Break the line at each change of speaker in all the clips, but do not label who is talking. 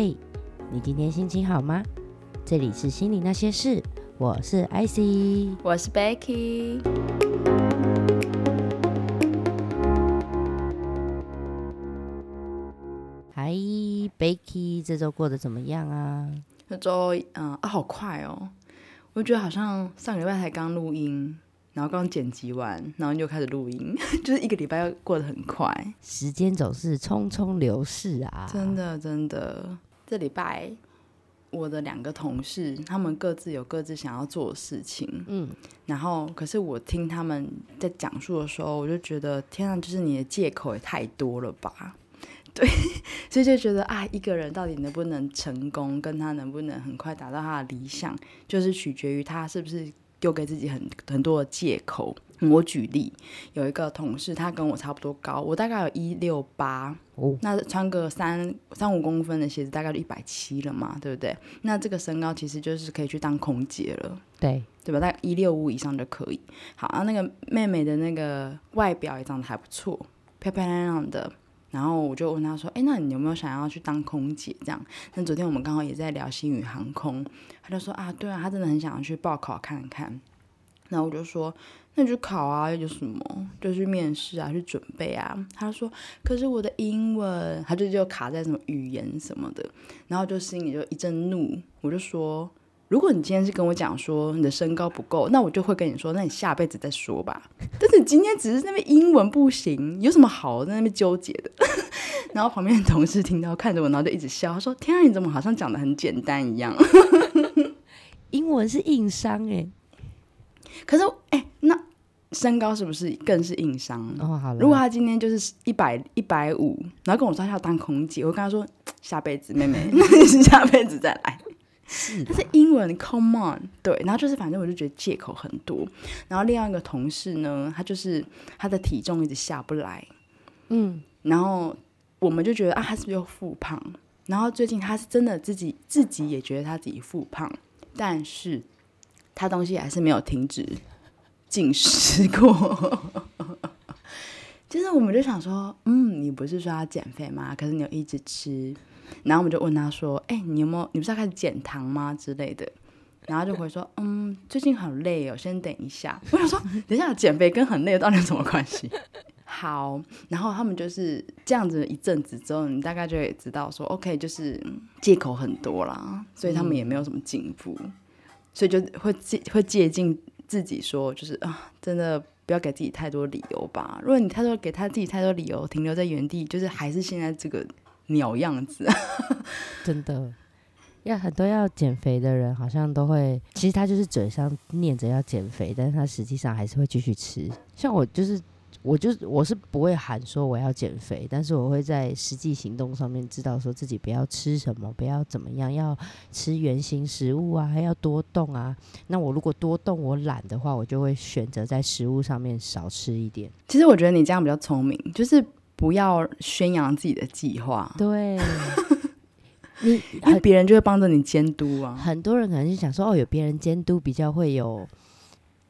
嘿，你今天心情好吗？这里是心里那些事，我是 IC。
我是 Becky。
嗨，Becky，这周过得怎么样啊？
这周嗯啊，好快哦！我觉得好像上个礼拜才刚录音，然后刚剪辑完，然后就开始录音，就是一个礼拜要过得很快，
时间总是匆匆流逝啊！
真的真的。这礼拜我的两个同事，他们各自有各自想要做的事情，
嗯，
然后可是我听他们在讲述的时候，我就觉得天啊，就是你的借口也太多了吧？对，所以就觉得啊，一个人到底能不能成功，跟他能不能很快达到他的理想，就是取决于他是不是丢给自己很很多的借口。我举例，有一个同事，他跟我差不多高，我大概有一六八，
哦，
那穿个三三五公分的鞋子，大概就一百七了嘛，对不对？那这个身高其实就是可以去当空姐了。
对，
对吧？大概一六五以上就可以。好，那个妹妹的那个外表也长得还不错，漂漂亮亮的。然后我就问她说：“哎，那你有没有想要去当空姐？”这样。那昨天我们刚好也在聊星宇航空，她就说：“啊，对啊，她真的很想要去报考看看。”然后我就说：“那你就考啊，有什么？就去面试啊，去准备啊。”他说：“可是我的英文，他就就卡在什么语言什么的。”然后就心里就一阵怒，我就说。如果你今天是跟我讲说你的身高不够，那我就会跟你说，那你下辈子再说吧。但是今天只是那边英文不行，有什么好在那边纠结的？然后旁边的同事听到看着我，然后就一直笑，他说：“天啊，你怎么好像讲的很简单一样？”
英文是硬伤哎。
可是哎，那身高是不是更是硬伤？
哦，好了。
如果他今天就是一百一百五，然后跟我说他要当空姐，我跟他说：“下辈子，妹妹，下辈子再来。”
是，
但是英文，Come on，对，然后就是反正我就觉得借口很多。然后另外一个同事呢，他就是他的体重一直下不来，
嗯，
然后我们就觉得啊，他是不是又复胖？然后最近他是真的自己自己也觉得他自己复胖，但是他东西还是没有停止进食过。就是我们就想说，嗯，你不是说要减肥吗？可是你有一直吃。然后我们就问他说：“哎，你有没有？你不是要开始减糖吗？之类的。”然后就回说：“嗯，最近很累哦，先等一下。”我想说：“等一下，减肥跟很累到底有什么关系？”好，然后他们就是这样子一阵子之后，你大概就会知道说：“OK，就是借口很多啦，所以他们也没有什么进步，所以就会借会借近自己说，就是啊，真的不要给自己太多理由吧。如果你太多给他自己太多理由，停留在原地，就是还是现在这个。”鸟样子，
真的，要很多要减肥的人，好像都会，其实他就是嘴上念着要减肥，但是他实际上还是会继续吃。像我就是，我就我是不会喊说我要减肥，但是我会在实际行动上面知道说自己不要吃什么，不要怎么样，要吃原形食物啊，还要多动啊。那我如果多动我懒的话，我就会选择在食物上面少吃一点。
其实我觉得你这样比较聪明，就是。不要宣扬自己的计划，
对，你
因为别人就会帮着你监督啊。
很多人可能就想说，哦，有别人监督比较会有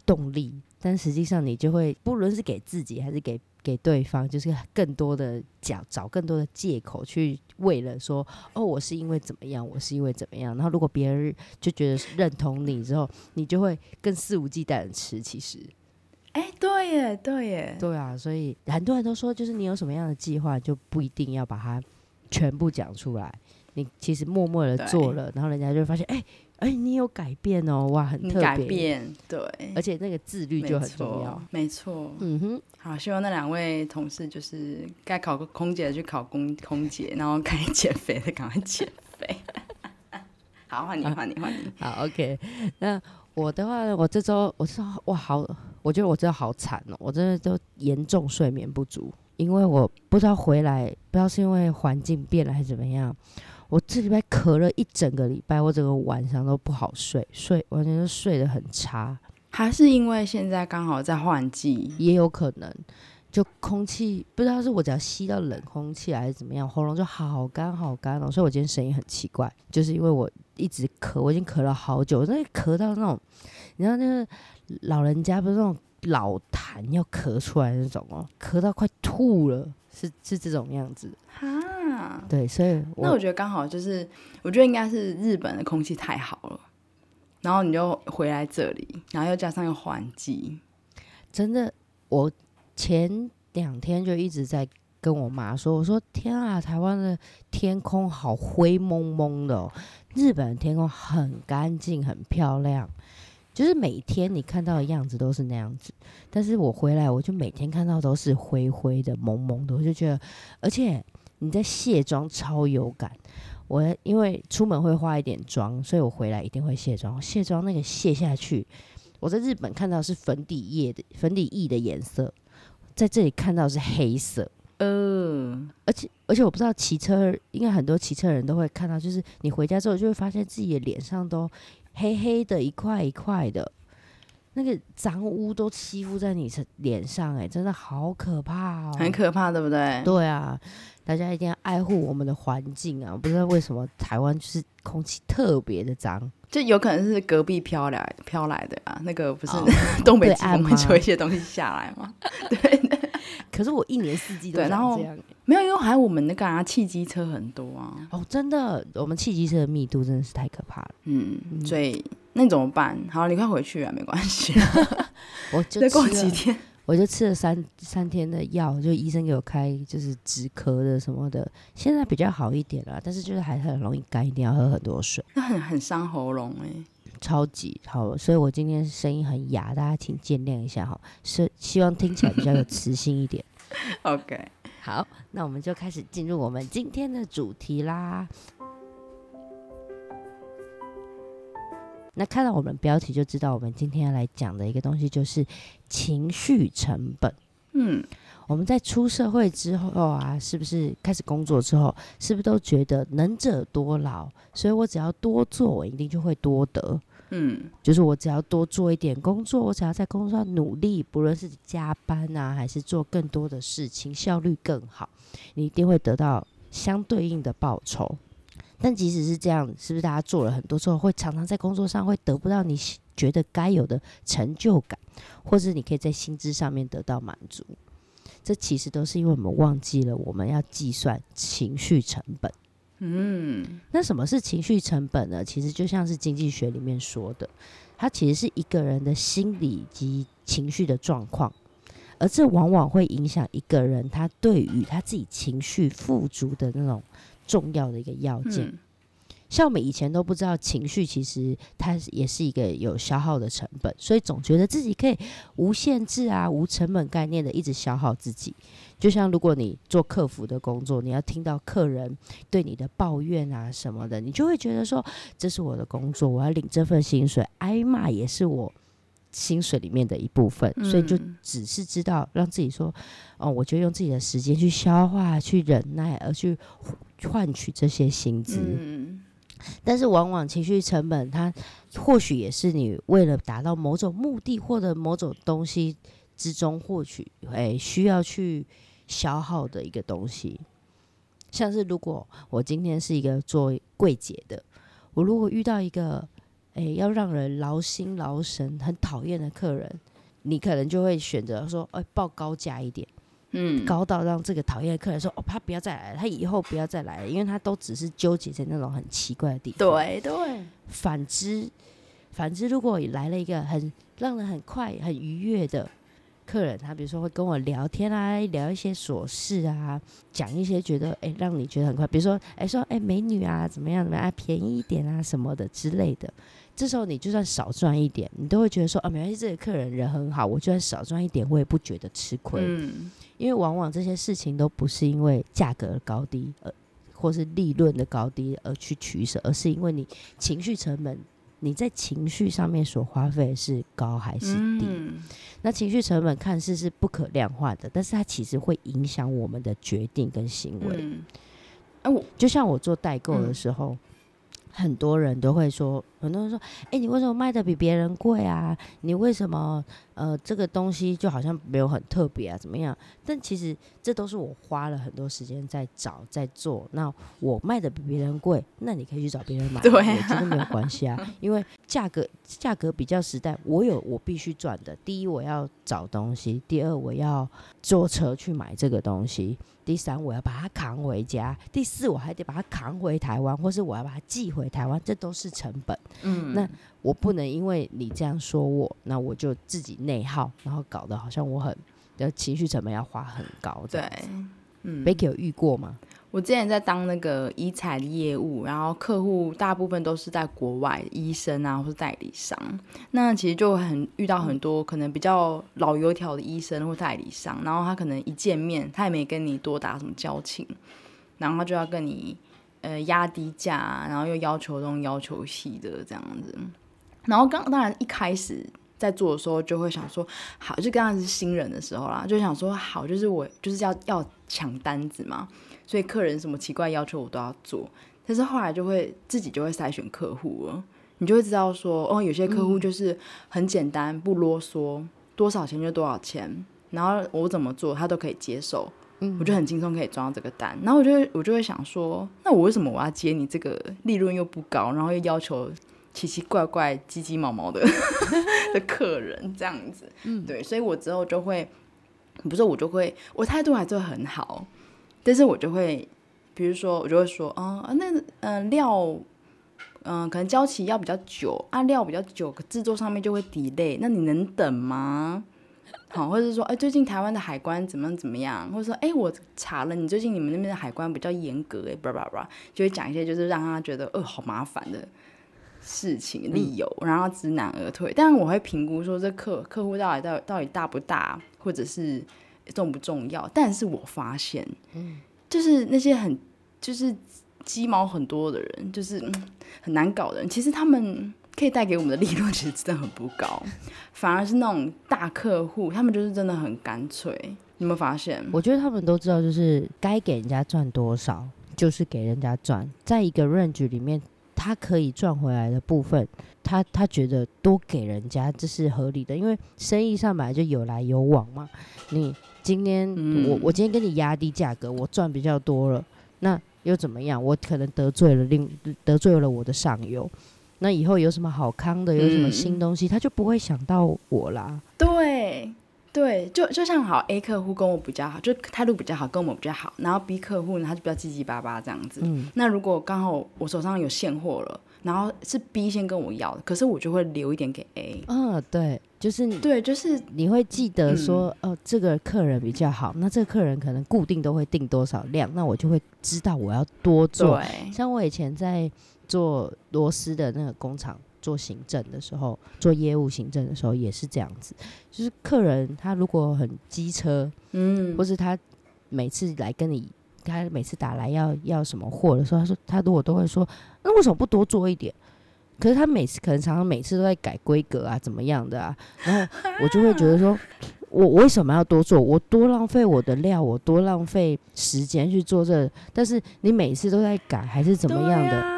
动力，但实际上你就会，不论是给自己还是给给对方，就是更多的讲找更多的借口去为了说，哦，我是因为怎么样，我是因为怎么样。然后如果别人就觉得认同你之后，你就会更肆无忌惮的吃。其实。
哎，对耶，对耶，
对啊，所以很多人都说，就是你有什么样的计划，就不一定要把它全部讲出来。你其实默默的做了，然后人家就会发现，哎哎，你有改变哦，哇，很特别，
改变，对，
而且那个自律就很重要，
没错，嗯哼，好，希望那两位同事就是该考个空姐的去考空空姐，然后该减肥的赶快减肥。好，换你，换你，换你，
好，OK，那。我的话，我这周我是哇好，我觉得我真的好惨哦，我真的都严重睡眠不足，因为我不知道回来，不知道是因为环境变了还是怎么样，我这礼拜咳了一整个礼拜，我整个晚上都不好睡，睡完全是睡得很差，
还是因为现在刚好在换季，
也有可能。就空气不知道是我只要吸到冷空气还是怎么样，喉咙就好干好干哦，所以我今天声音很奇怪，就是因为我一直咳，我已经咳了好久，那咳到那种，你知道那个老人家不是那种老痰要咳出来那种哦，咳到快吐了，是是这种样子。
哈，
对，所以
那我觉得刚好就是，我觉得应该是日本的空气太好了，然后你就回来这里，然后又加上又换季，
真的，我前两天就一直在跟我妈说，我说天啊，台湾的天空好灰蒙蒙的哦，日本的天空很干净，很漂亮。就是每天你看到的样子都是那样子，但是我回来我就每天看到都是灰灰的、蒙蒙的，我就觉得，而且你在卸妆超有感。我因为出门会化一点妆，所以我回来一定会卸妆。卸妆那个卸下去，我在日本看到是粉底液的粉底液的颜色，在这里看到是黑色。
嗯，
而且而且我不知道骑车，应该很多骑车人都会看到，就是你回家之后就会发现自己的脸上都黑黑的一块一块的，那个脏污都吸附在你脸上、哎，真的好可怕哦，
很可怕，对不对？
对啊，大家一定要爱护我们的环境啊！我不知道为什么台湾就是空气特别的脏，
就有可能是隔壁飘来飘来的啊，那个不是、
哦
东北季风会吹一些东西下来吗？对，
可是我一年四季都
对然后没有，因为还有我们那个啊，汽机车很多啊，
哦，真的，我们汽机车的密度真的是太可怕了。
嗯，所以那怎么办？好，你快回去啊，没关系，
我就
再过几天。
我就吃了三三天的药，就医生给我开就是止咳的什么的，现在比较好一点了，但是就是还是很容易干，一定要喝很多水，
那很很伤喉咙哎、
超级好。所以我今天声音很哑，大家请见谅一下哈，是希望听起来比较有磁性一点。
OK，
好，那我们就开始进入我们今天的主题啦。那看到我们标题就知道，我们今天要来讲的一个东西就是情绪成本。
嗯，
我们在出社会之后啊，是不是开始工作之后，是不是都觉得能者多劳？所以我只要多做，我一定就会多得。
嗯，
就是我只要多做一点工作，我只要在工作上努力，不论是加班啊，还是做更多的事情，效率更好，你一定会得到相对应的报酬。但即使是这样，是不是大家做了很多之后，会常常在工作上会得不到你觉得该有的成就感，或是你可以在薪资上面得到满足？这其实都是因为我们忘记了我们要计算情绪成本。
嗯，
那什么是情绪成本呢？其实就像是经济学里面说的，它其实是一个人的心理及情绪的状况，而这往往会影响一个人他对于他自己情绪富足的那种重要的一个要件。
嗯
像我们以前都不知道情绪其实它也是一个有消耗的成本，所以总觉得自己可以无限制啊、无成本概念的一直消耗自己。就像如果你做客服的工作，你要听到客人对你的抱怨啊什么的，你就会觉得说这是我的工作，我要领这份薪水，挨骂也是我薪水里面的一部分，所以就
嗯
只是知道让自己说，哦，我就用自己的时间去消化、去忍耐，而去换取这些薪资。
嗯，
但是往往情绪成本，它或许也是你为了达到某种目的或者某种东西之中获取，诶、需要去消耗的一个东西。像是如果我今天是一个做柜姐的，我如果遇到一个诶、要让人劳心劳神、很讨厌的客人，你可能就会选择说，哎、报高价一点。
嗯，
高到让这个讨厌的客人说：“哦，他不要再来了，他以后不要再来了，因为他都只是纠结在那种很奇怪的地方。”。
对对，
反之，反之，如果来了一个很让人很快、很愉悦的客人，他比如说会跟我聊天啊，聊一些琐事啊，讲一些觉得哎、让你觉得很快，比如说哎、说哎、美女啊怎么样怎么样、啊，便宜一点啊什么的之类的。这时候你就算少赚一点，你都会觉得说啊，没关系，这个客人人很好，我就算少赚一点，我也不觉得吃亏。
嗯，
因为往往这些事情都不是因为价格的高低，而，或是利润的高低而去取舍，而是因为你情绪成本，你在情绪上面所花费是高还是低？
嗯，
那情绪成本看似是不可量化的，但是它其实会影响我们的决定跟行为。
嗯，
就像我做代购的
嗯
时候，很多人都会说，很多人说，哎、你为什么卖的比别人贵啊？你为什么呃这个东西就好像没有很特别啊？怎么样？但其实这都是我花了很多时间在找在做。那我卖的比别人贵，那你可以去找别人买，
对啊
也真的没有关系啊，因为价格价格比较实在，我有我必须赚的。第一，我要找东西；第二，我要坐车去买这个东西；第三，我要把它扛回家；第四，我还得把它扛回台湾，或是我要把它寄回台湾，这都是成本。
嗯，
那我不能因为你这样说我，那我就自己内耗，然后搞得好像我很的情绪成本要花很高。
对，嗯
，Becky 有遇过吗？
我之前在当那个医材的业务，然后客户大部分都是在国外，医生啊或是代理商。那其实就很遇到很多可能比较老油条的医生或代理商，然后他可能一见面，他也没跟你多打什么交情，然后他就要跟你呃压低价，然后又要求东要求西的这样子。然后刚当然一开始在做的时候就会想说，好，就刚开始是新人的时候啦，就想说好，就是我就是要要抢单子嘛，所以客人什么奇怪要求我都要做。但是后来就会自己就会筛选客户了，你就会知道说，哦，有些客户就是很简单，不啰嗦，多少钱就多少钱，然后我怎么做他都可以接受。我就很轻松可以赚到这个单，然后我就我就会想说，那我为什么我要接你这个利润又不高，然后又要求奇奇怪怪、鸡鸡毛毛的 的客人这样子？嗯，对，所以我之后就会，不是我就会，我态度还是会很好，但是我就会，比如说我就会说，嗯、啊，那嗯、呃料。嗯，可能交期要比较久，啊料比较久，可制作上面就会 delay，那你能等吗？好，或者是说，哎、最近台湾的海关怎么怎么样？或者说，哎、我查了，你最近你们那边的海关比较严格，哎，叭叭叭，就会讲一些就是让他觉得，呃，好麻烦的事情理由，然后知难而退。但是我会评估说，这客客户到底到底到底大不大，或者是重不重要。但是我发现，嗯就是那些很就是鸡毛很多的人，就是、嗯、很难搞的人，其实他们可以带给我们的利润其实真的很不高，反而是那种大客户，他们就是真的很干脆。你有没有发现？
我觉得他们都知道，就是该给人家赚多少，就是给人家赚，在一个 range 里面，他可以赚回来的部分，他他觉得多给人家这是合理的，因为生意上本来就有来有往嘛。你今天、
嗯
我我今天跟你压低价格，我赚比较多了，那又怎么样？我可能得罪了另得罪了我的上游。那以后有什么好康的，有什么
嗯
新东西，他就不会想到我啦。
对对，就就像好 A 客户跟我比较好，就态度比较好，跟我们比较好，然后 B 客户呢，他就比较七七八八这样子。
嗯，
那如果刚好我手上有现货了，然后是 B 先跟我要的，可是我就会留一点给 A。
嗯，对，就是你
对，就是
你会记得说，哦，这个客人比较好，那这个客人可能固定都会订多少量，那我就会知道我要多做。
对，
像我以前在做螺丝的那个工厂做行政的时候，做业务行政的时候也是这样子，就是客人他如果很机车，
嗯
或是他每次来跟你，他每次打来要要什么货的时候，他说他如果都会说，那为什么不多做一点？可是他每次可能常常每次都在改规格啊，怎么样的啊？然后我就会觉得说，我 我为什么要多做？我多浪费我的料，我多浪费时间去做这但是你每次都在改，还是怎么样的？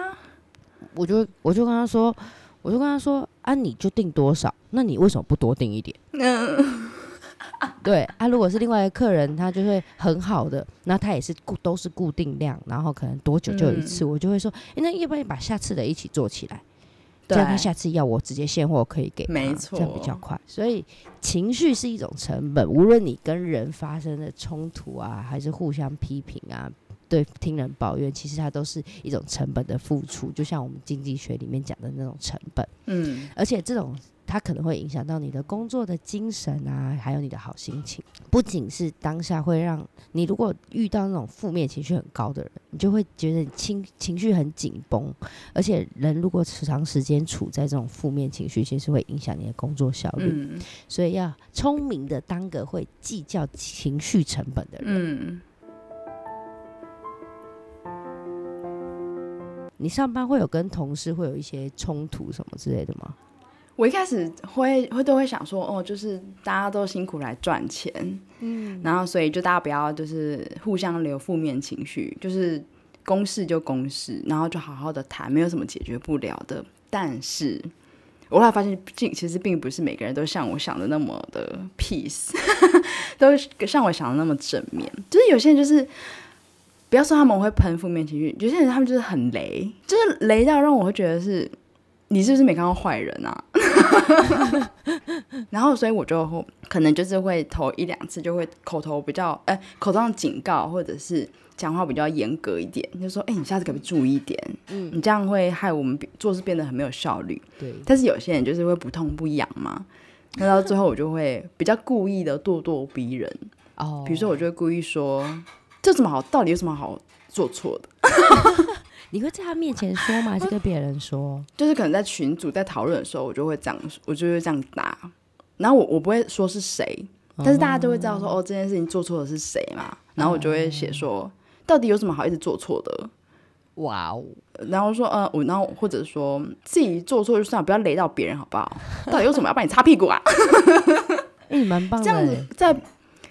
我就我就跟他说，我就跟他说啊，你就定多少？那你为什么不多定一点？
嗯，
对啊，如果是另外一个客人，他就会很好的，那他也是固都是固定量，然后可能多久就有一次，我就会说，诶，那要不然把下次的一起做起来，这样他下次要我直接现货可以给
没错
这样比较快。所以情绪是一种成本，无论你跟人发生的冲突啊，还是互相批评啊。对，听人抱怨，其实它都是一种成本的付出，就像我们经济学里面讲的那种成本。
嗯，
而且这种它可能会影响到你的工作的精神啊，还有你的好心情。不仅是当下会让你，如果遇到那种负面情绪很高的人，你就会觉得你情情绪很紧绷。而且人如果长时间处在这种负面情绪，其实会影响你的工作效率。
嗯
所以要聪明的当个会计较情绪成本的人。
嗯，
你上班会有跟同事会有一些冲突什么之类的吗？
我一开始会会都会想说，哦，就是大家都辛苦来赚钱，嗯，然后所以就大家不要就是互相留负面情绪，就是公事就公事，然后就好好的谈，没有什么解决不了的。但是我后来发现，并其实并不是每个人都像我想的那么的 peace，都像我想的那么正面。就是有些人就是，不要说他们会喷负面情绪，有些人他们就是很雷，就是雷到让我会觉得是，你是不是没看到坏人啊？然后所以我就可能就是会头一两次就会口头比较，哎，口头上警告或者是。讲话比较严格一点，就说：“哎，你下次可不可以注意一点？嗯，你这样会害我们做事变得很没有效率。”
对。
但是有些人就是会不痛不痒嘛，那到最后我就会比较故意的咄咄逼人。哦。比如说，我就会故意说：“这怎么好？到底有什么好做错的？”
你会在他面前说吗？还是跟别人说？
就是可能在群组在讨论的时候，我就会这样，我就会这样答。然后我我不会说是谁，但是大家都会知道说：“哦，这件事情做错的是谁嘛？”然后我就会写说。到底有什么好一直做错的？
哇哦！
然后说，呃，我然后或者说自己做错就算了，不要雷到别人，好不好？到底有什么要帮你擦屁股啊？
哎，蛮棒的。
这样子在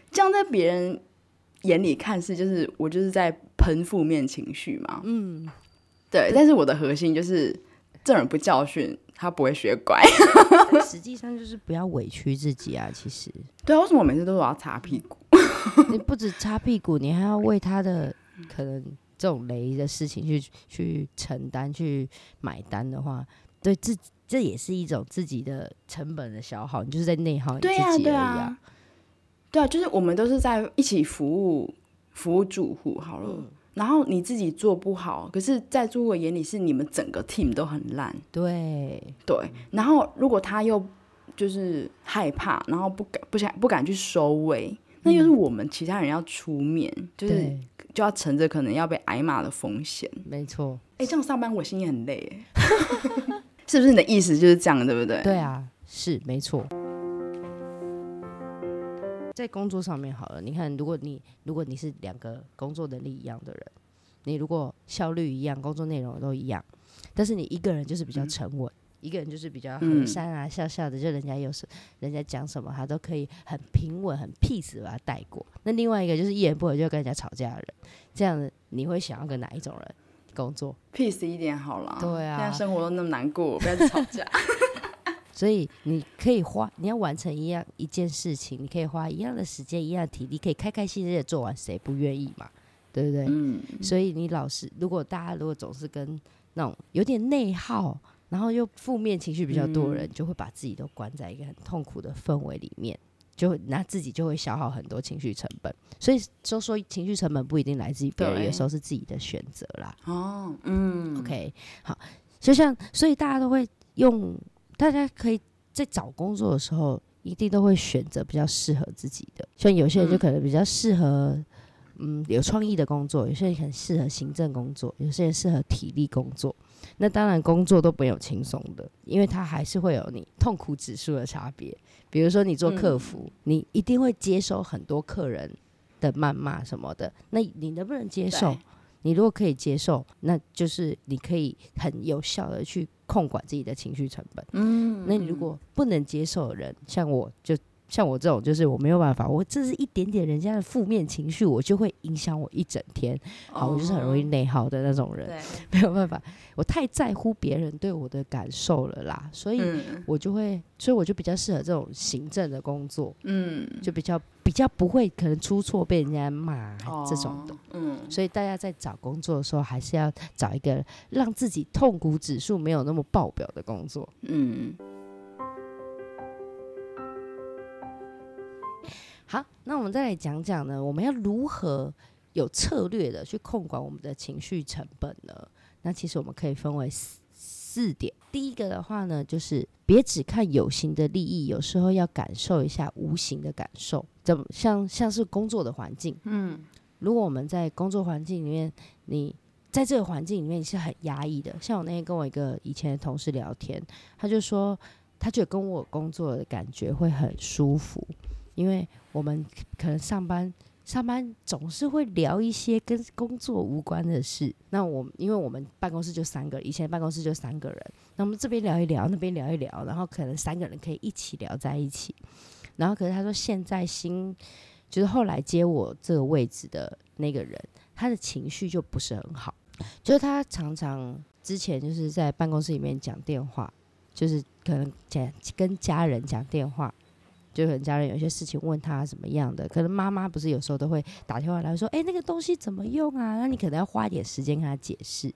这样在别人眼里看似就是我就是在喷负面情绪嘛。嗯，对。但是我的核心就是这人不教训他不会学乖。
实际上就是不要委屈自己啊。其实，
对啊，为什么我每次都是我要擦屁股？
你不止擦屁股，你还要为他的可能这种雷的事情去去承担、去买单的话，对自这也是一种自己的成本的消耗，你就是在内耗你自己而已啊。
对啊，就是我们都是在一起服务服务住户好了，然后你自己做不好，可是，在住户眼里是你们整个 team 都很烂。
对
对，然后如果他又就是害怕，然后不敢不想不敢去收尾。那又是我们其他人要出面，就是就要乘着可能要被挨骂的风险。
没错，
哎，这样上班我心也很累，是不是？你的意思就是这样，对不对？
对啊，是没错。在工作上面好了，你看，如果你如果你是两个工作能力一样的人，你如果效率一样，工作内容都一样，但是你一个人就是比较沉稳。一个人就是比较和善啊，笑笑的，就人家有什，人家讲什么，他都可以很平稳、很 peace 把他带过。那另外一个就是一言不合就跟人家吵架的人，这样子你会想要跟哪一种人工作
？peace 一点好了。
对啊，
现在生活都那么难过，不要吵架。
所以你可以花，你要完成一样一件事情，你可以花一样的时间、一样的体力，可以开开心心的做完，谁不愿意嘛？对不对？嗯。所以你老是，如果大家如果总是跟那种有点内耗。然后又负面情绪比较多的人，就会把自己都关在一个很痛苦的氛围里面，就那自己就会消耗很多情绪成本。所以说说情绪成本不一定来自于别人，有时候是自己的选择啦。哦，嗯，OK，好，就像所以大家都会用，大家可以在找工作的时候，一定都会选择比较适合自己的。像有些人就可能比较适合。嗯，有创意的工作，有些人很适合行政工作，有些人适合体力工作。那当然，工作都没有轻松的，因为它还是会有你痛苦指数的差别。比如说，你做客服，你一定会接收很多客人的谩骂什么的。那你能不能接受？你如果可以接受，那就是你可以很有效的去控管自己的情绪成本。嗯，那你如果不能接受的人，像我就。像我这种，就是我没有办法，我这是一点点人家的负面情绪，我就会影响我一整天。好，我就是很容易内耗的那种人，没有办法，我太在乎别人对我的感受了啦，所以我就会，所以我就比较适合这种行政的工作，嗯，就比较比较不会可能出错被人家骂这种的，嗯，所以大家在找工作的时候，还是要找一个让自己痛苦指数没有那么爆表的工作，嗯。好，那我们再来讲讲呢，我们要如何有策略的去控管我们的情绪成本呢？那其实我们可以分为四四点。第一个的话呢，就是别只看有形的利益，有时候要感受一下无形的感受。怎么像像是工作的环境，嗯，如果我们在工作环境里面，你在这个环境里面你是很压抑的。像我那天跟我一个以前的同事聊天，他就说他觉得跟我工作的感觉会很舒服。因为我们可能上班上班总是会聊一些跟工作无关的事。那我因为我们办公室就三个，以前办公室就三个人，那我们这边聊一聊，那边聊一聊，然后可能三个人可以一起聊在一起。然后可是他说现在新就是后来接我这个位置的那个人，他的情绪就不是很好。就是他常常之前就是在办公室里面讲电话，就是可能讲跟家人讲电话，就可能家人有些事情问他怎么样的，可能妈妈不是有时候都会打电话来说，哎、那个东西怎么用啊？那你可能要花一点时间跟他解释。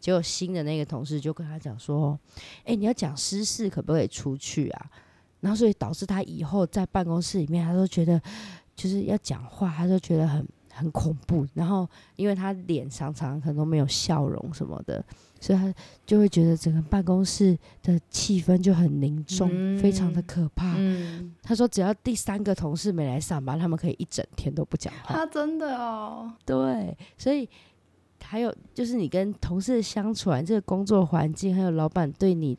结果新的那个同事就跟他讲说，哎、你要讲私事可不可以出去啊？然后所以导致他以后在办公室里面，他都觉得就是要讲话，他都觉得很很恐怖。然后因为他脸常常可能都没有笑容什么的，所以他就会觉得整个办公室的气氛就很凝重，非常的
嗯
可怕。
嗯，
他说，只要第三个同事没来上班，他们可以一整天都不讲话。
他真的哦，
对，所以还有就是你跟同事的相处啊，这个工作环境，还有老板对你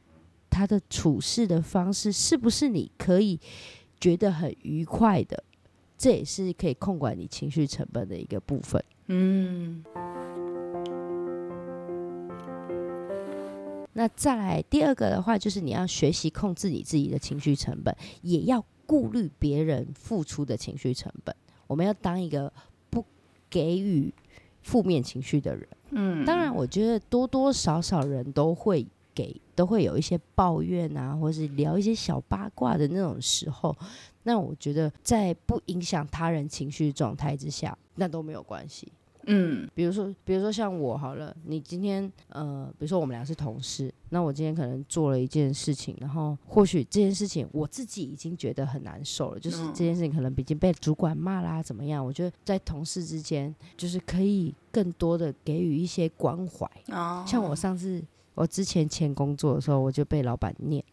他的处事的方式，是不是你可以觉得很愉快的？这也是可以控管你情绪成本的一个部分。
嗯
那再来第二个的话，就是你要学习控制你自己的情绪成本，也要顾虑别人付出的情绪成本。我们要当一个不给予负面情绪的人。
嗯，
当然，我觉得多多少少人都会给，都会有一些抱怨啊，或是聊一些小八卦的那种时候。那我觉得在不影响他人情绪状态之下，那都没有关系。
嗯
比如说，比如说像我好了，你今天呃，比如说我们俩是同事，那我今天可能做了一件事情，然后或许这件事情我自己已经觉得很难受了，就是
嗯
这件事情可能已经被主管骂啦，怎么样？我觉得在同事之间，就是可以更多的给予一些关怀。
哦，
像我上次我之前前工作的时候，我就被老板念，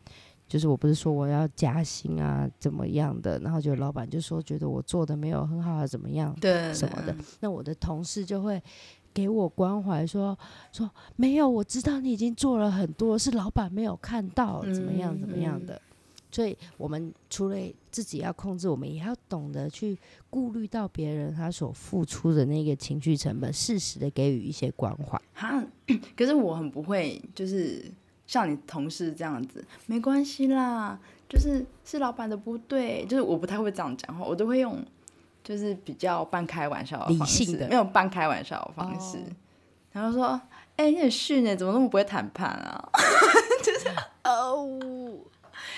就是我不是说我要加薪啊怎么样的，然后就老板就说觉得我做的没有很好啊怎么样，
对
什么的，那我的同事就会给我关怀说说没有，我知道你已经做了很多，是老板没有看到，怎么样怎么样的。所以，我们除了自己要控制，我们也要懂得去顾虑到别人他所付出的那个情绪成本，适时的给予一些关怀。
哈，可是我很不会，就是像你同事这样子，没关系啦，就是是老板的不对，就是我不太会这样讲话，我都会用就是比较半开玩笑的
理
方式，
性的
没有半开玩笑的方式，
哦
然后说，哎、你很逊呢，怎么那么不会谈判啊？
就是 哦，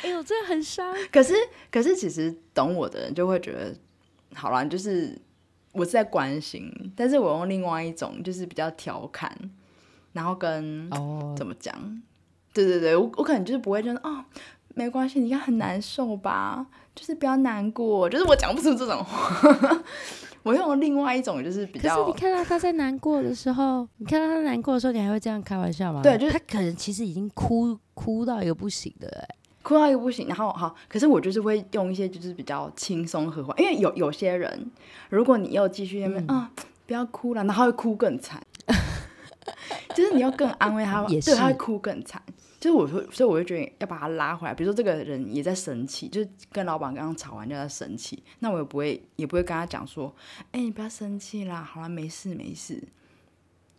哎呦，这很伤。
可是，可是其实懂我的人就会觉得，好啦，就是我是在关心，但是我用另外一种就是比较调侃，然后跟
哦，
怎么讲？对对对，我我可能就是不会觉得哦，没关系，你看很难受吧，就是不要难过，就是我讲不出这种话。我用另外一种就是比较
可是你看到他在难过的时候，你看到他难过的时候，你还会这样开玩笑吗？
对就是
他可能其实已经哭哭到一个不行的、哎，
哭到一个不行，然后好，可是我就是会用一些就是比较轻松和缓，因为有有些人，如果你又继续那边
嗯
啊、不要哭了，然后他会哭更惨，就是你要更安慰他，
也
对，他会哭更惨。就是我会，所以我会觉得要把他拉回来。比如说这个人也在生气，就是跟老板刚刚吵完就在生气，那我也不会，也不会跟他讲说，哎、你不要生气啦，好了，没事没事。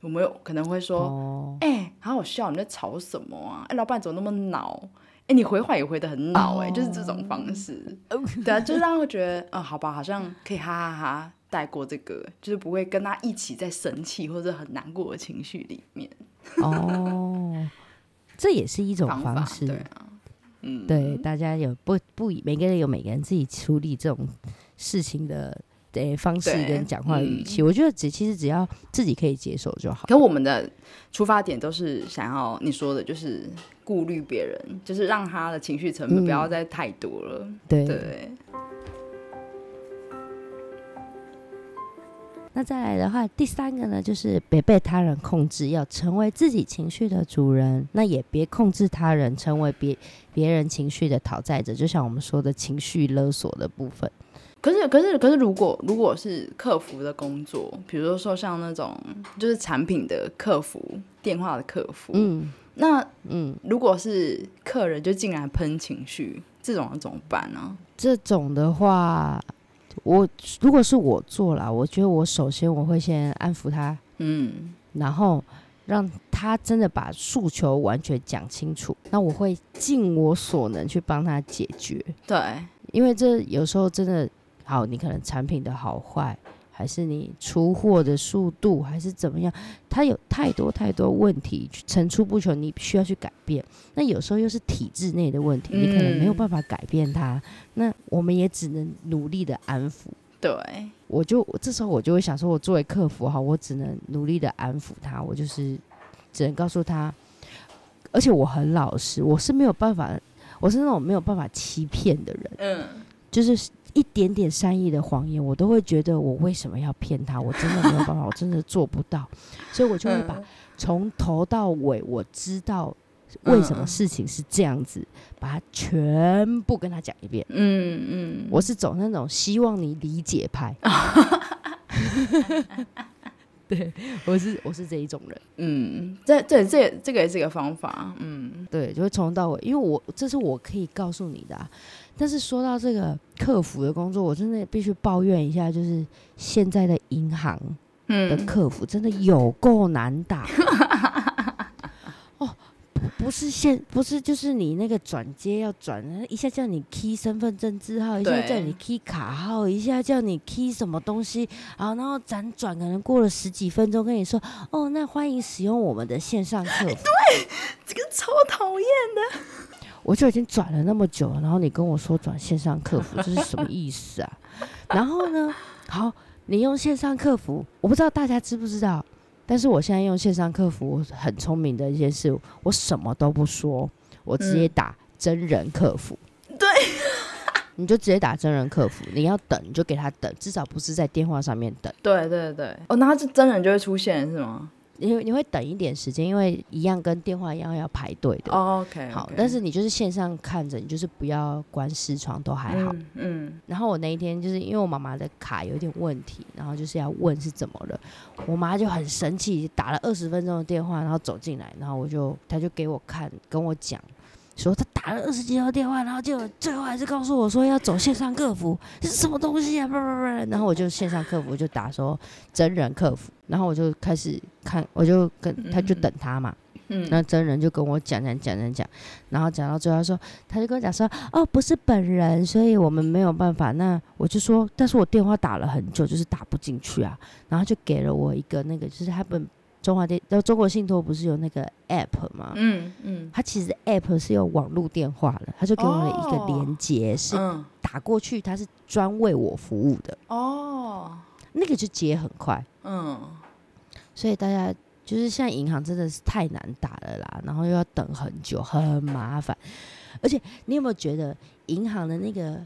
我们有可能会说，
哦，
哎、好好笑，你在吵什么啊？哎、老板怎么那么恼？哎、你回话也回的很恼，哎、就是这种方式。对啊，就是让他会觉得，嗯，好吧，好像可以哈哈哈带过这个，就是不会跟他一起在生气或者很难过的情绪里面。
哦，这也是一种
方
式。
对啊，嗯，
对，大家有不不每个人有每个人自己处理这种事情的对方式跟讲话的语
嗯。
气，我觉得只其实只要自己可以接受就好。
可我们的出发点都是想要你说的，就是顾虑别人，就是让他的情绪成本不要
嗯。
再太多了。
对，
对，
那再来的话，第三个呢，就是别被他人控制，要成为自己情绪的主人。那也别控制他人，成为别别人情绪的讨债者。就像我们说的情绪勒索的部分。
可是，可是，可是，如果如果是客服的工作，比如说像那种就是产品的客服、电话的客服，
嗯
那
嗯，
如果是客人就进来喷情绪，这种要怎么办呢？
这种的话，我如果是我做了，我觉得我首先我会先安抚他，
嗯
然后让他真的把诉求完全讲清楚。那我会尽我所能去帮他解决。
对，
因为这有时候真的好，你可能产品的好坏，还是你出货的速度，还是怎么样？它有太多太多问题层出不穷，你需要去改变。那有时候又是体制内的问题，你可能没有办法改变它。那我们也只能努力的安抚。
对，
我就这时候我就会想说，我作为客服哈，我只能努力的安抚他，我就是只能告诉他，而且我很老实，我是没有办法，我是那种没有办法欺骗的人，
嗯，
就是一点点善意的谎言，我都会觉得我为什么要骗他，我真的没有办法，我真的做不到，所以我就会把从头到尾我知道为什么事情是这样子，把它全部跟他讲一遍。
嗯嗯，
我是走那种希望你理解派。对，我是我是这一种人。
嗯，这这这这个也是一个方法。嗯，
对，就会从头到尾，因为我这是我可以告诉你的、啊。但是说到这个客服的工作，我真的必须抱怨一下，就是现在的银行的
嗯，
客服真的有够难打。哦，不不是现不是就是你那个转接要转，一下叫你 key 身份证字号，一下叫你 key 卡号，一下叫你 key 什么东西，啊，然后辗转可能过了十几分钟跟你说，哦，那欢迎使用我们的线上客服。
对这个超讨厌。
我就已经转了那么久了，然后你跟我说转线上客服，这是什么意思啊？然后呢，好，你用线上客服，我不知道大家知不知道，但是我现在用线上客服，我很聪明的一件事，我什么都不说，我直接
嗯
打真人客服。
对，
你就直接打真人客服，你要等你就给他等，至少不是在电话上面等，
对对对，哦，那他这真人就会出现是吗？
因为你会等一点时间，因为一样跟电话一样要排队的。
哦，OK，
好，但是你就是线上看着，你就是不要关视窗都还好。
嗯嗯
然后我那一天就是因为我妈妈的卡有点问题，然后就是要问是怎么了，我妈就很生气，打了二十分钟的电话，然后走进来，然后我就她就给我看，跟我讲说他打了二十几通电话，然后就最后还是告诉我说要走线上客服，这是什么东西啊？不不不，然后我就线上客服就打说真人客服，然后我就开始看，我就跟他就等他嘛，
嗯，
那真人就跟我讲讲讲讲讲，然后讲到最后他说，他就跟我讲说，哦，不是本人，所以我们没有办法。那我就说，但是我电话打了很久，就是打不进去啊。然后就给了我一个那个，就是他们中华电，呃，中国信托不是有那个 app 吗？
嗯嗯
它其实 app 是有网络电话的，他就给我了一个
哦
连接，是
嗯，
打过去，它是专为我服务的，
哦，
那个就接很快。
嗯，
所以大家就是现在银行真的是太难打了啦，然后又要等很久，很麻烦。而且你有没有觉得银行的那个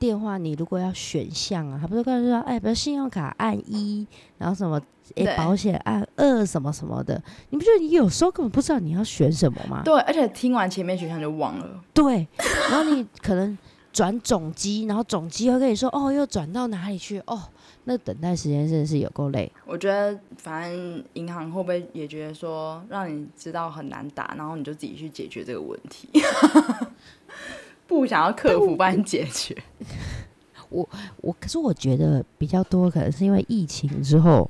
电话，你如果要选项啊，他不是告诉说，哎，比如信用卡按一，然后什么，哎，
对
保险按二，什么什么的，你不觉得你有时候根本不知道你要选什么吗？
对，而且听完前面选项就忘了。
对，然后你可能转总机，然后总机会跟你说，哦，又转到哪里去？哦，那等待时间真的是有够累。
我觉得，反正银行会不会也觉得说，让你知道很难打，然后你就自己去解决这个问题，不想要客服帮你解决。
我我可是我觉得比较多，可能是因为疫情之后，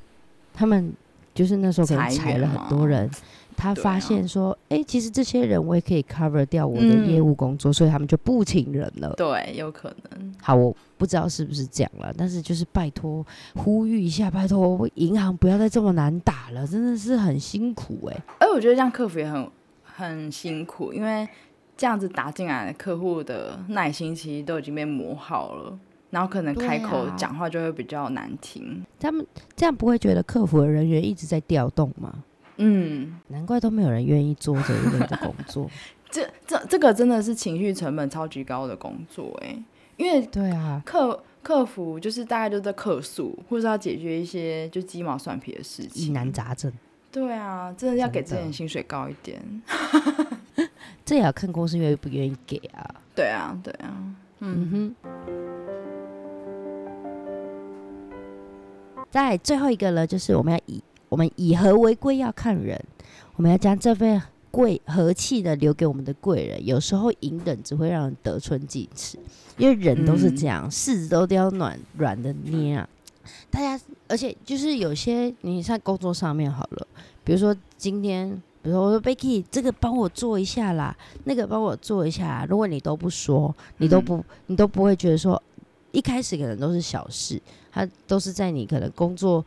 他们就是那时候可能
裁
裁了很多人，他发现说，哎、其实这些人我也可以 cover 掉我的
嗯
业务工作，所以他们就不请人了。
对，有可能。
好，我不知道是不是这样了，但是就是拜托呼吁一下，拜托银行不要再这么难打了，真的是很辛苦哎、
而我觉得这样客服也很很辛苦，因为这样子打进来的客户的耐心其实都已经被磨好了，然后可能开口
啊
讲话就会比较难听。
他们这样不会觉得客服的人员一直在调动吗？
嗯，
难怪都没有人愿意做这一类的工作。
这这这个真的是情绪成本超级高的工作哎、因为
对啊，
客客服就是大概就在客诉，或是要解决一些就鸡毛蒜皮的事情
疑
情。
难杂症，
对啊，真的要给
真的
薪水高一点。
这也要看公司愿不愿意给啊。
对啊，对啊，
嗯哼。再最后一个呢，就是我们要以我们以和为贵，要看人，我们要将这份贵和气的留给我们的贵人。有时候隐忍只会让人得寸进尺，因为人都是这样，柿子都要软软的捏啊。大家，而且就是有些你在工作上面好了，比如说今天，比如说我说 Becky，这个帮我做一下啦，那个帮我做一下啦。如果你都不说，你都不，你都不会觉得说，一开始可能都是小事，它都是在你可能工作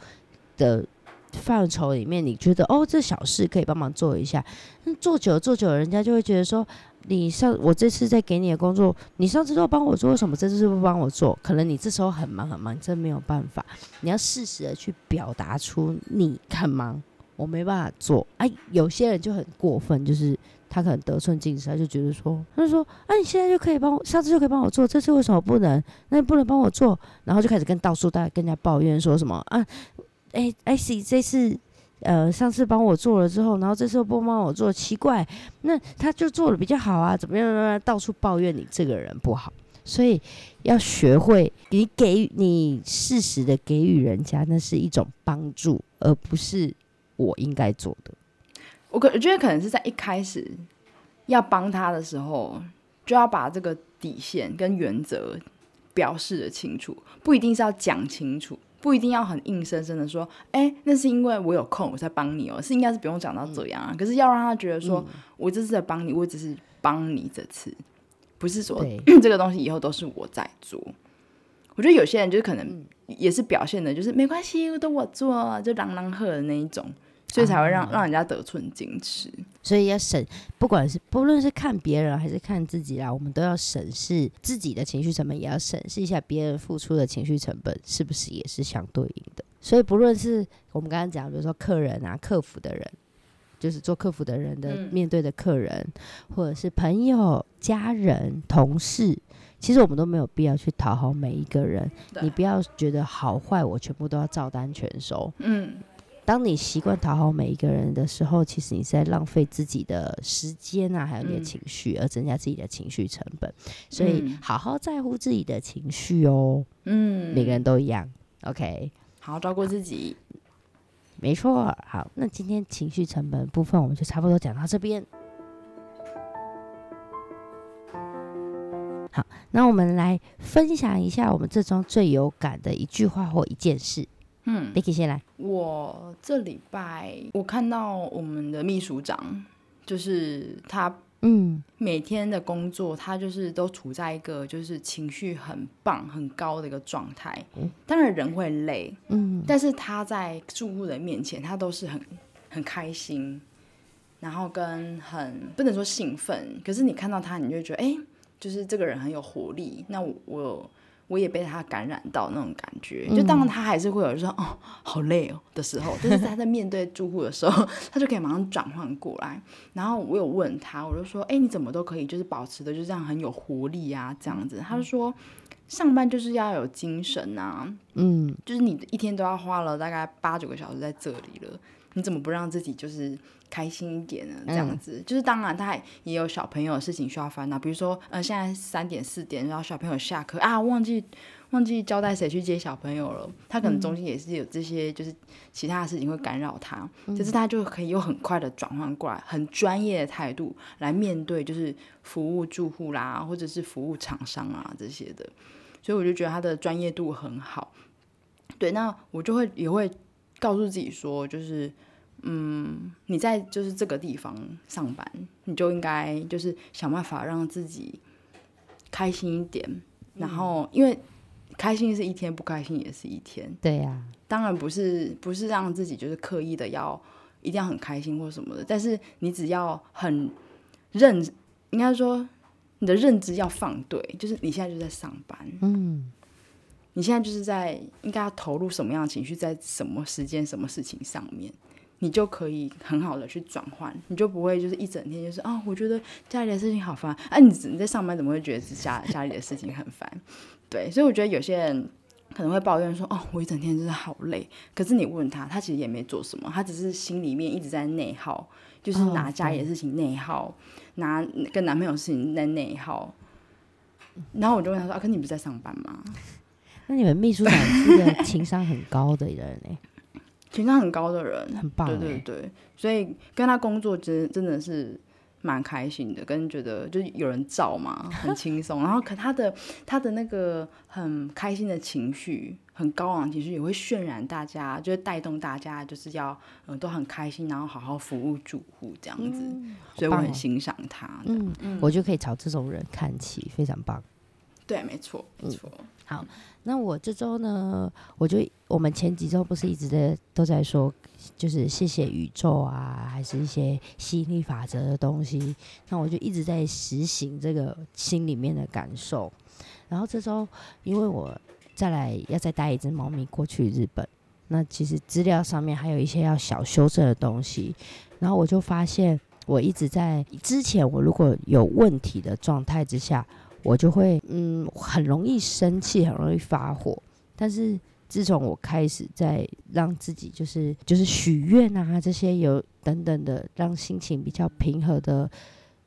的范畴里面，你觉得哦这小事可以帮忙做一下，那做久了做久了，人家就会觉得说。你上我这次在给你的工作，你上次都帮我做，为什么这次是不帮我做？可能你这时候很忙很忙，真没有办法。你要适时的去表达出你很忙，我没办法做。哎，有些人就很过分，就是他可能得寸进尺，他就觉得说，他就说，哎，你现在就可以帮我，上次就可以帮我做，这次为什么不能？那你不能帮我做，然后就开始跟到处大跟人家抱怨说什么啊？哎哎，C 这次。呃，上次帮我做了之后，然后这次又不帮我做，奇怪，那他就做的比较好啊，怎么样？到处抱怨你这个人不好，所以要学会你给你适时的给予人家，那是一种帮助，而不是我应该做的。
我可我觉得可能是在一开始要帮他的时候，就要把这个底线跟原则表示的清楚，不一定是要讲清楚。不一定要很硬生生的说，哎，那是因为我有空我才帮你哦，是应该是不用讲到这样啊。可是要让他觉得说，我这是在帮你，我只是帮你这次，不是说 这个东西以后都是我在做。我觉得有些人就是可能也是表现的，就是没关系，都我做，就朗朗喝的那一种。所以才会让让人家得寸进尺，
所以要审，不管是不论是看别人还是看自己啦，我们都要审视自己的情绪成本，也要审视一下别人付出的情绪成本是不是也是相对应的。所以不论是我们刚刚讲，比如说客人啊、客服的人，就是做客服的人的面对的客人，或者是朋友、家人、同事，其实我们都没有必要去讨好每一个人。你不要觉得好坏，我全部都要照单全收。嗯。当你习惯讨好每一个人的时候，其实你是在浪费自己的时间啊，还有你的情绪，而增加自己的情绪成本。所以，好好在乎自己的情绪哦。嗯，每个人都一样。OK，
好好照顾自己。
没错。好，那今天情绪成本部分我们就差不多讲到这边。好，那我们来分享一下我们这中最有感的一句话或一件事。嗯，Vicky 先来。
我这礼拜我看到我们的秘书长，就是他，嗯，每天的工作他就是都处在一个就是情绪很棒很高的一个状态。当然人会累，嗯，但是他在住户的面前，他都是很很开心，然后跟很不能说兴奋，可是你看到他，你就觉得哎，就是这个人很有活力。那我。我也被他感染到那种感觉，就当然他还是会有说哦好累哦的时候，但是他在面对住户的时候，他就可以马上转换过来。然后我有问他，我就说，哎，你怎么都可以就是保持的就这样很有活力啊这样子？他就说，上班就是要有精神啊，嗯，就是你一天都要花了大概八九个小时在这里了，你怎么不让自己就是？开心一点呢，这样子就是当然，他也有小朋友的事情需要烦恼，比如说，呃，现在三点四点，然后小朋友下课啊，忘记忘记交代谁去接小朋友了，他可能中间也是有这些就是其他的事情会干扰他，就是他就可以有很快的转换过来，很专业的态度来面对就是服务住户啦，或者是服务厂商啊这些的，所以我就觉得他的专业度很好。对，那我就会也会告诉自己说，就是。嗯，你在就是这个地方上班，你就应该就是想办法让自己开心一点。然后，因为开心是一天，不开心也是一天。
对呀，
当然不是不是让自己就是刻意的要一定要很开心或什么的。但是你只要很认，应该说你的认知要放对，就是你现在就在上班，嗯，你现在就是在应该要投入什么样的情绪，在什么时间、什么事情上面。你就可以很好的去转换，你就不会就是一整天就是啊，我觉得家里的事情好烦。哎，你你在上班怎么会觉得是家家里的事情很烦？对，所以我觉得有些人可能会抱怨说，哦，我一整天真的好累。可是你问他，他其实也没做什么，他只是心里面一直在内耗，就是拿家里的事情内耗，拿跟男朋友事情在内耗。然后我就问他说，啊，可你不是在上班吗？
那你们秘书长是个情商很高的人呢？
情商很高的人，
很棒。对
对对，所以跟他工作真真的是蛮开心的，跟觉得就是有人照嘛，很 轻松。然后可他的他的那个很开心的情绪，很高昂情绪，也会渲染大家，就是带动大家，就是要嗯都很开心，然后好好服务住户这样子。所以我很欣赏他。嗯
嗯，我就可以朝这种人看齐，非常棒。
对，没错，没错。
好那我这周呢，我就我们前几周不是一直在都在说，就是谢谢宇宙啊，还是一些吸引力法则的东西。那我就一直在实行这个心里面的感受。然后这周，因为我再来要再带一只猫咪过去日本，那其实资料上面还有一些要小修正的东西。然后我就发现，我一直在之前我如果有问题的状态之下。我就会嗯很容易生气，很容易发火。但是自从我开始在让自己就是就是许愿啊这些有等等的让心情比较平和的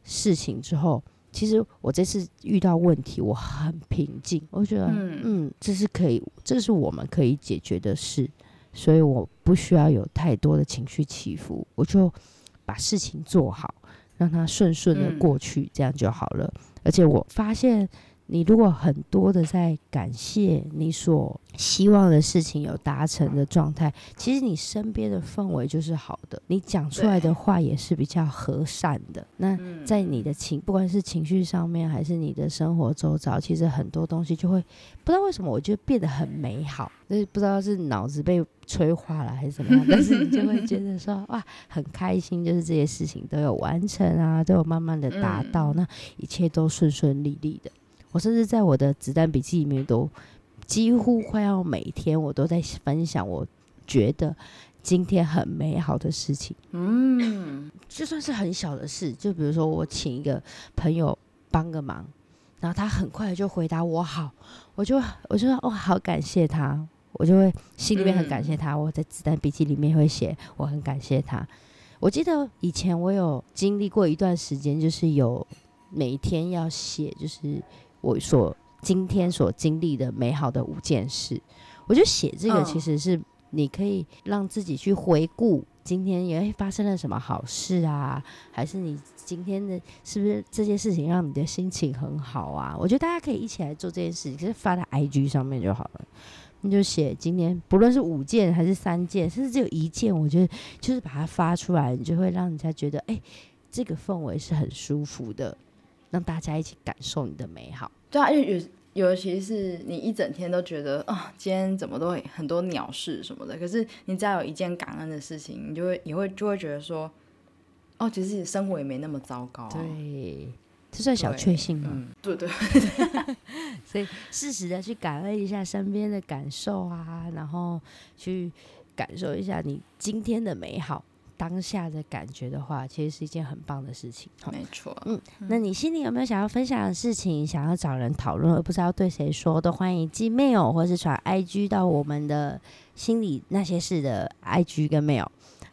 事情之后，其实我这次遇到问题我很平静。我觉得嗯这是可以，这是我们可以解决的事，所以我不需要有太多的情绪起伏，我就把事情做好，让它顺顺的过去，这样就好了。而且我发现，你如果很多的在感谢你所希望的事情有达成的状态，其实你身边的氛围就是好的，你讲出来的话也是比较和善的。那在你的情，不管是情绪上面，还是你的生活周遭，其实很多东西就会不知道为什么，我觉得变得很美好。那不知道是脑子被催化了还是怎么样，但是你就会觉得说哇，很开心，就是这些事情都有完成啊，都有慢慢的达到，那一切都顺顺利利的。我甚至在我的子弹笔记里面都几乎快要每天我都在分享，我觉得今天很美好的事情。嗯，就算是很小的事，就比如说我请一个朋友帮个忙，然后他很快就回答我好，我就我就说哦，好感谢他。我就会心里面很感谢他，我在子弹笔记里面会写我很感谢他。我记得以前我有经历过一段时间，就是有每天要写，就是我所今天所经历的美好的五件事。我就写这个，其实是你可以让自己去回顾今天也发生了什么好事啊，还是你今天的是不是这件事情让你的心情很好啊？我觉得大家可以一起来做这件事情，其实发在 IG 上面就好了。你就写今天，不论是五件还是三件，甚至只有一件，我觉得就是把它发出来，你就会让人家觉得，哎，这个氛围是很舒服的，让大家一起感受你的美好。
对啊，因为有尤其是你一整天都觉得啊，今天怎么都会很多鸟事什么的，可是你只要有一件感恩的事情，你就会也会就会觉得说，哦，其实生活也没那么糟糕。
对。这算小确幸吗？
对对，
所以适时的去感恩一下身边的感受啊，然后去感受一下你今天的美好，当下的感觉的话，其实是一件很棒的事情。
没错，
嗯，那你心里有没有想要分享的事情，想要找人讨论，而不知道对谁说，都欢迎寄 mail 或是传 IG 到我们的心里那些事的 IG 跟 mail。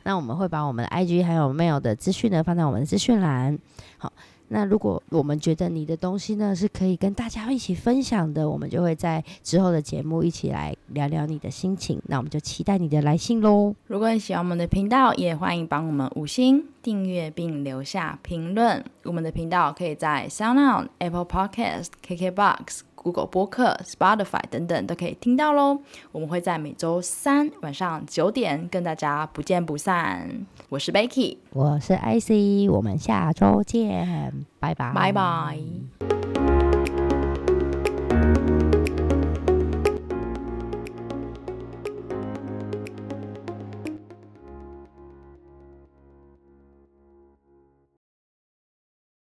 那我们会把我们的 IG 还有 mail 的资讯呢放在我们的资讯栏。好。那如果我们觉得你的东西呢是可以跟大家一起分享的，我们就会在之后的节目一起来聊聊你的心情。那我们就期待你的来信喽！
如果你喜欢我们的频道，也欢迎帮我们五星订阅并留下评论。我们的频道可以在 SoundOn、Apple Podcast、KKBox。Google 播客、Spotify 等等都可以听到喽。我们会在每周三晚上九点跟大家不见不散。我是 Becky，
我是 IC，我们下周见，拜拜，
拜拜。